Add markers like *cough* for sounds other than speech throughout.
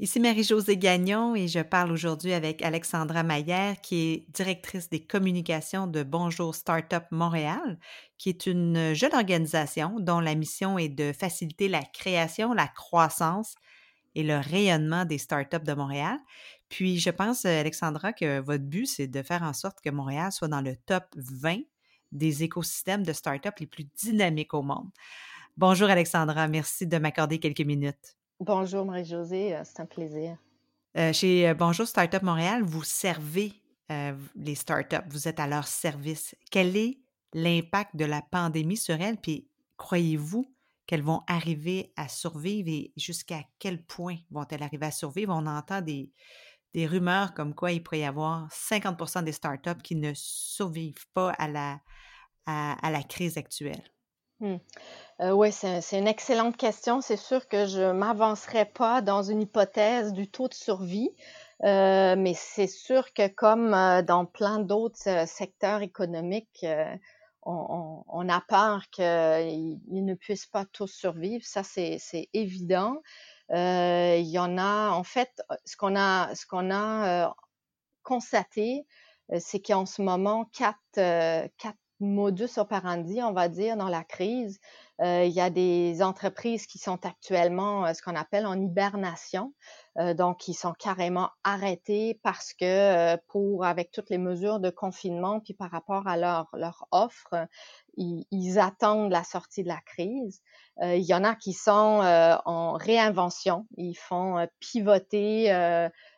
Ici Marie-Josée Gagnon et je parle aujourd'hui avec Alexandra Maillère, qui est directrice des communications de Bonjour Startup Montréal, qui est une jeune organisation dont la mission est de faciliter la création, la croissance et le rayonnement des startups de Montréal. Puis je pense, Alexandra, que votre but, c'est de faire en sorte que Montréal soit dans le top 20 des écosystèmes de startups les plus dynamiques au monde. Bonjour Alexandra, merci de m'accorder quelques minutes. Bonjour Marie-Josée, euh, c'est un plaisir. Euh, chez euh, Bonjour Startup Montréal, vous servez les startups, vous êtes à leur service. Quel est l'impact de la pandémie sur elles? Puis croyez-vous qu'elles vont arriver à survivre et jusqu'à quel point vont-elles arriver à survivre? On entend des, des rumeurs comme quoi il pourrait y avoir 50% des startups qui ne survivent pas à la, à, la crise actuelle. Mmh. Euh, oui, c'est une excellente question. C'est sûr que je ne m'avancerai pas dans une hypothèse du taux de survie, euh, mais c'est sûr que comme euh, dans plein d'autres secteurs économiques, on, a peur qu'ils ne puissent pas tous survivre. Ça, c'est évident. il y en a, en fait, ce qu'on a, constaté, c'est qu'en ce moment, quatre modus operandi, on va dire, dans la crise. Euh, il y a des entreprises qui sont actuellement euh, ce qu'on appelle en hibernation, euh, donc qui sont carrément arrêtées parce que pour avec toutes les mesures de confinement puis par rapport à leur leur offre, ils, attendent la sortie de la crise. il y en a qui sont en réinvention, ils font pivoter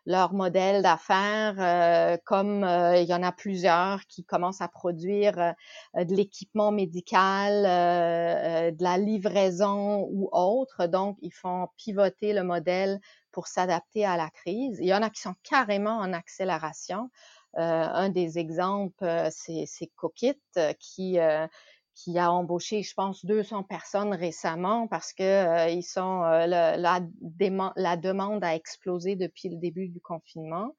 leur modèle d'affaires, euh, comme euh, il y en a plusieurs qui commencent à produire euh, de l'équipement médical, de la livraison ou autre. Donc, ils font pivoter le modèle pour s'adapter à la crise. Il y en a qui sont carrément en accélération. Un des exemples, c'est Coquit qui qui a embauché, je pense, 200 personnes récemment parce que euh, ils sont euh, la, la, demande a explosé depuis le début du confinement.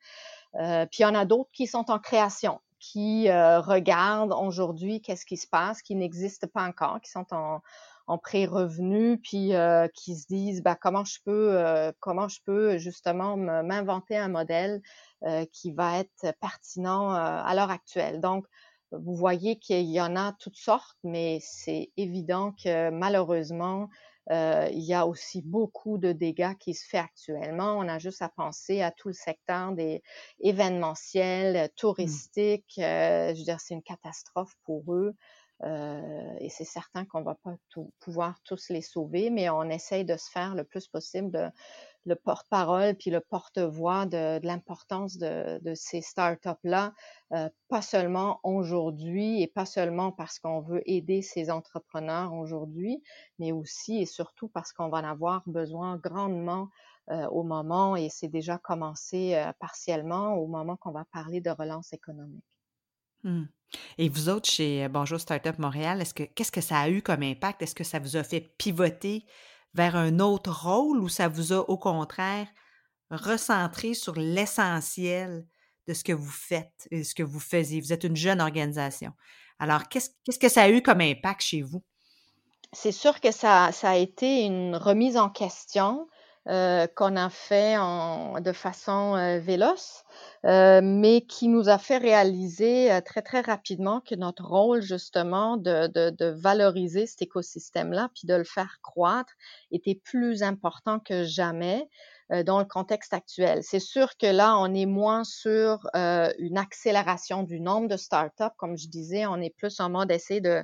Euh, puis il y en a d'autres qui sont en création, qui regardent aujourd'hui qu'est-ce qui se passe, qui n'existent pas encore, qui sont en, en pré-revenu, puis qui se disent bah, comment je peux comment je peux justement m'inventer un modèle qui va être pertinent à l'heure actuelle. Donc vous voyez qu'il y en a toutes sortes, mais c'est évident que malheureusement, euh, il y a aussi beaucoup de dégâts qui se font actuellement. On a juste à penser à tout le secteur des événementiels, mmh. touristiques. Euh, je veux dire, c'est une catastrophe pour eux. Euh, et c'est certain qu'on va pas tout, pouvoir tous les sauver, mais on essaye de se faire le plus possible de, le porte-parole puis le porte-voix de, l'importance de, ces startups-là, euh, pas seulement aujourd'hui et pas seulement parce qu'on veut aider ces entrepreneurs aujourd'hui, mais aussi et surtout parce qu'on va en avoir besoin grandement euh, au moment, et c'est déjà commencé euh, partiellement, au moment qu'on va parler de relance économique. Mmh. Et vous autres, chez Bonjour Startup Montréal, est-ce que qu'est-ce que ça a eu comme impact? Est-ce que ça vous a fait pivoter vers un autre rôle ou ça vous a au contraire recentré sur l'essentiel de ce que vous faites et ce que vous faisiez? Vous êtes une jeune organisation. Alors, qu'est-ce, que ça a eu comme impact chez vous? C'est sûr que ça, ça a été une remise en question euh, qu'on a fait en, de façon euh, véloce, euh, mais qui nous a fait réaliser très très rapidement que notre rôle justement de, de, de valoriser cet écosystème-là, puis de le faire croître, était plus important que jamais. Euh, dans le contexte actuel. C'est sûr que là, on est moins sur euh, une accélération du nombre de startups. Comme je disais, on est plus en mode essayer de,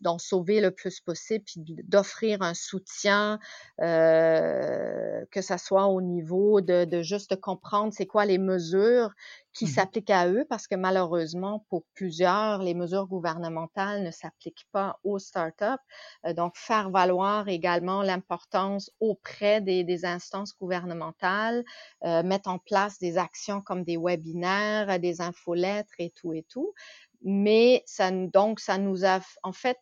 d'en sauver le plus possible, puis d'offrir un soutien, euh, que ça soit au niveau de, de juste comprendre c'est quoi les mesures qui Mmh s'applique à eux parce que malheureusement, pour plusieurs, les mesures gouvernementales ne s'appliquent pas aux startups. Euh, donc, faire valoir également l'importance auprès des, des instances gouvernementales, euh, mettre en place des actions comme des webinaires, des infolettres et tout et tout. Mais ça, donc, ça nous a, en fait,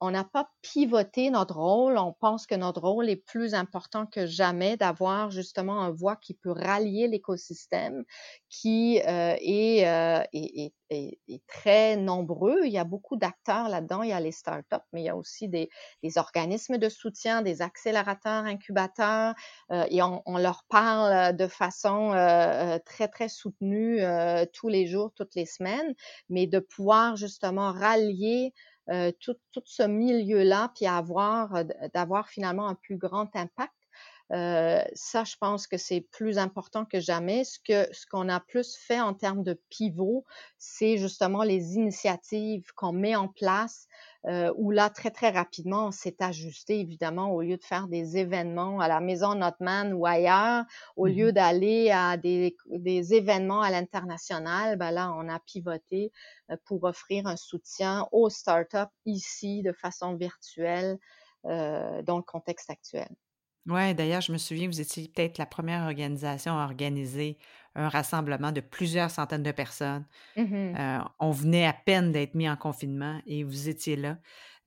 on n'a pas pivoté notre rôle. On pense que notre rôle est plus important que jamais d'avoir justement un voix qui peut rallier l'écosystème, qui euh, est, euh, est, est, est, très nombreux. Il y a beaucoup d'acteurs là-dedans. Il y a les startups, mais il y a aussi des, des organismes de soutien, des accélérateurs, incubateurs, euh, et on, on, leur parle de façon euh, très, très soutenue euh, tous les jours, toutes les semaines, mais de pouvoir justement rallier euh, tout, tout, ce milieu-là, puis avoir, euh, d'avoir finalement un plus grand impact. Euh, ça, je pense que c'est plus important que jamais. Ce que ce qu'on a plus fait en termes de pivot, c'est justement les initiatives qu'on met en place euh, où là, très, très rapidement, on s'est ajusté, évidemment, au lieu de faire des événements à la maison Notman ou ailleurs, au mmh lieu d'aller à des, des, événements à l'international, ben là, on a pivoté euh, pour offrir un soutien aux startups ici de façon virtuelle euh, dans le contexte actuel. Oui, d'ailleurs, je me souviens, vous étiez peut-être la première organisation à organiser un rassemblement de plusieurs centaines de personnes. Mmh euh, on venait à peine d'être mis en confinement et vous étiez là.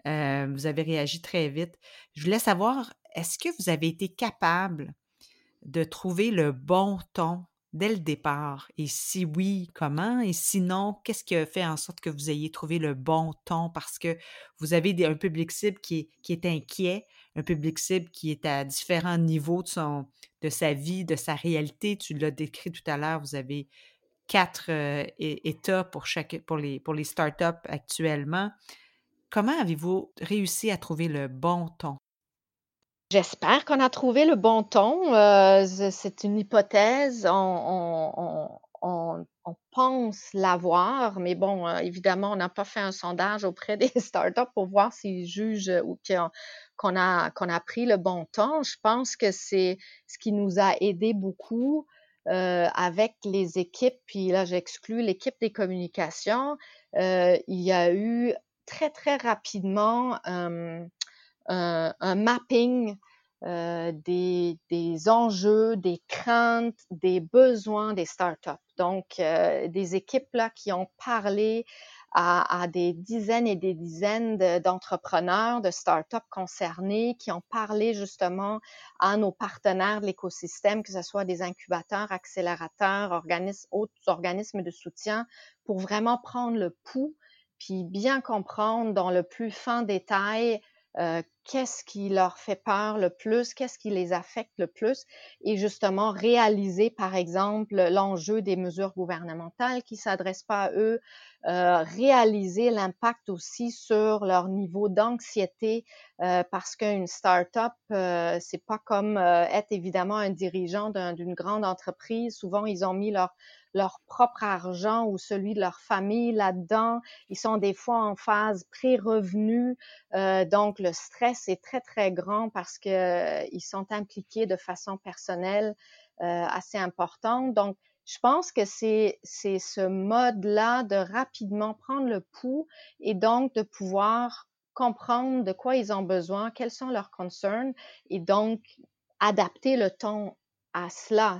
Euh, vous avez réagi très vite. Je voulais savoir, est-ce que vous avez été capable de trouver le bon ton dès le départ? Et si oui, comment? Et sinon, qu'est-ce qui a fait en sorte que vous ayez trouvé le bon ton? Parce que vous avez un public cible qui est, qui est inquiet, un public cible qui est à différents niveaux de, sa vie, de sa réalité. Tu l'as décrit tout à l'heure, vous avez quatre euh, états pour, les, pour les startups actuellement. Comment avez-vous réussi à trouver le bon ton? J'espère qu'on a trouvé le bon ton. Euh, c'est une hypothèse. On, pense l'avoir, mais bon, euh, évidemment, on n'a pas fait un sondage auprès *laughs* des startups pour voir s'ils jugent ou qu'on a, a pris le bon temps. Je pense que c'est ce qui nous a aidé beaucoup euh, avec les équipes, puis là, j'exclus l'équipe des communications. Euh, il y a eu très, très rapidement euh, un, mapping euh, des, des, enjeux, des craintes, des besoins des startups. Donc, euh, des équipes là qui ont parlé à, des dizaines et des dizaines d'entrepreneurs, de, startups concernés, qui ont parlé justement à nos partenaires de l'écosystème, que ce soit des incubateurs, accélérateurs, autres organismes de soutien, pour vraiment prendre le pouls puis bien comprendre dans le plus fin détail euh, qu'est-ce qui leur fait peur le plus, qu'est-ce qui les affecte le plus, et justement réaliser, par exemple, l'enjeu des mesures gouvernementales qui s'adressent pas à eux, euh, réaliser l'impact aussi sur leur niveau d'anxiété, euh, parce qu'une start-up, euh, c'est pas comme euh, être évidemment un dirigeant d'une grande entreprise. Souvent, ils ont mis leur propre argent ou celui de leur famille là-dedans. Ils sont des fois en phase pré-revenu, donc le stress est très très grand parce que euh, sont impliqués de façon personnelle euh, assez importante. Donc je pense que c'est c'est ce mode-là de rapidement prendre le pouls et donc de pouvoir comprendre de quoi ils ont besoin, quels sont leurs concerns et donc adapter le ton à cela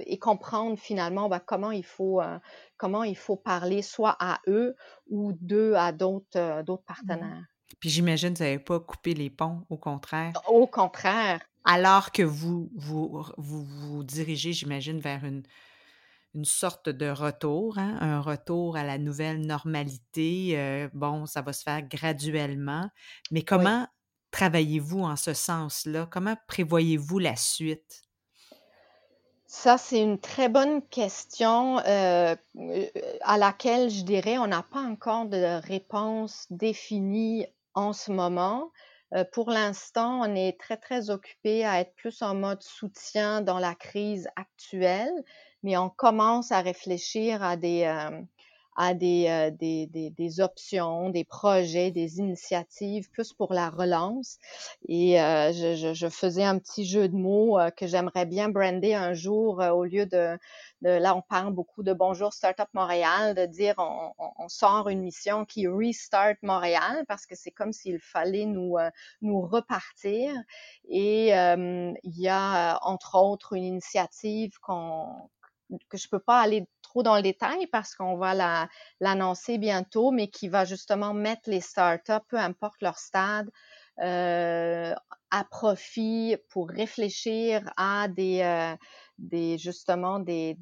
et comprendre finalement ben, comment il faut euh, comment il faut parler soit à eux ou d'eux à d'autres euh, d'autres mmh partenaires. Puis j'imagine que vous n'avez pas coupé les ponts, au contraire. Au contraire. Alors que vous vous, vous, vous dirigez, j'imagine, vers une, une sorte de retour, hein, un retour à la nouvelle normalité. Euh, bon, ça va se faire graduellement. Mais comment oui. travaillez-vous en ce sens-là? Comment prévoyez-vous la suite? Ça, c'est une très bonne question euh, à laquelle je dirais on n'a pas encore de réponse définie en ce moment. Euh, pour l'instant, on est très, très occupé à être plus en mode soutien dans la crise actuelle, mais on commence à réfléchir à des, euh, à des, des, des, des, options, des projets, des initiatives, plus pour la relance. Et je, je, faisais un petit jeu de mots que j'aimerais bien brander un jour au lieu de, là, on parle beaucoup de Bonjour Startup Montréal, de dire on, sort une mission qui restart Montréal parce que c'est comme s'il fallait nous, nous repartir. Et il y a entre autres une initiative que je peux pas aller dans le détail parce qu'on va l'annoncer bientôt, mais qui va justement mettre les startups, peu importe leur stade, euh, à profit pour réfléchir à des, euh, justement des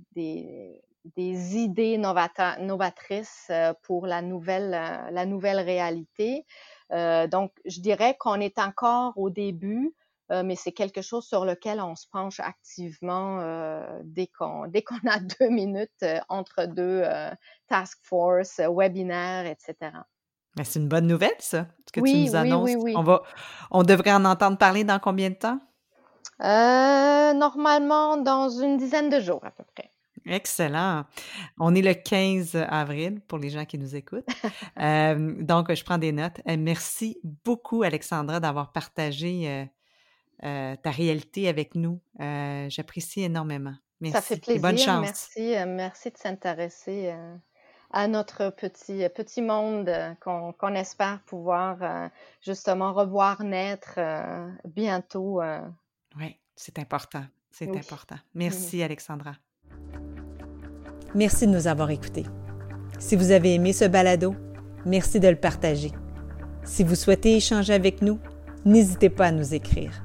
idées novatrices euh, pour la nouvelle, la nouvelle réalité. donc, je dirais qu'on est encore au début, euh, mais c'est quelque chose sur lequel on se penche activement euh, dès qu'on dès qu'on a *laughs* deux minutes euh, entre deux task force, webinaires, etc. Mais c'est une bonne nouvelle, ça, ce que tu nous annonces. Oui, oui, oui. On, va, on devrait en entendre parler dans combien de temps? normalement, dans une dizaine de jours à peu près. Excellent. On est le 15 avril pour les gens qui nous écoutent. *laughs* donc, je prends des notes. merci beaucoup, Alexandra, d'avoir partagé euh, ta réalité avec nous. Euh, j'apprécie énormément. Merci. Ça fait plaisir. bonne chance. Merci, euh, merci de s'intéresser à notre petit, petit monde qu'on espère pouvoir justement revoir naître bientôt. Oui, c'est important. C'est important. Merci, Alexandra. Merci de nous avoir écoutés. Si vous avez aimé ce balado, merci de le partager. Si vous souhaitez échanger avec nous, n'hésitez pas à nous écrire.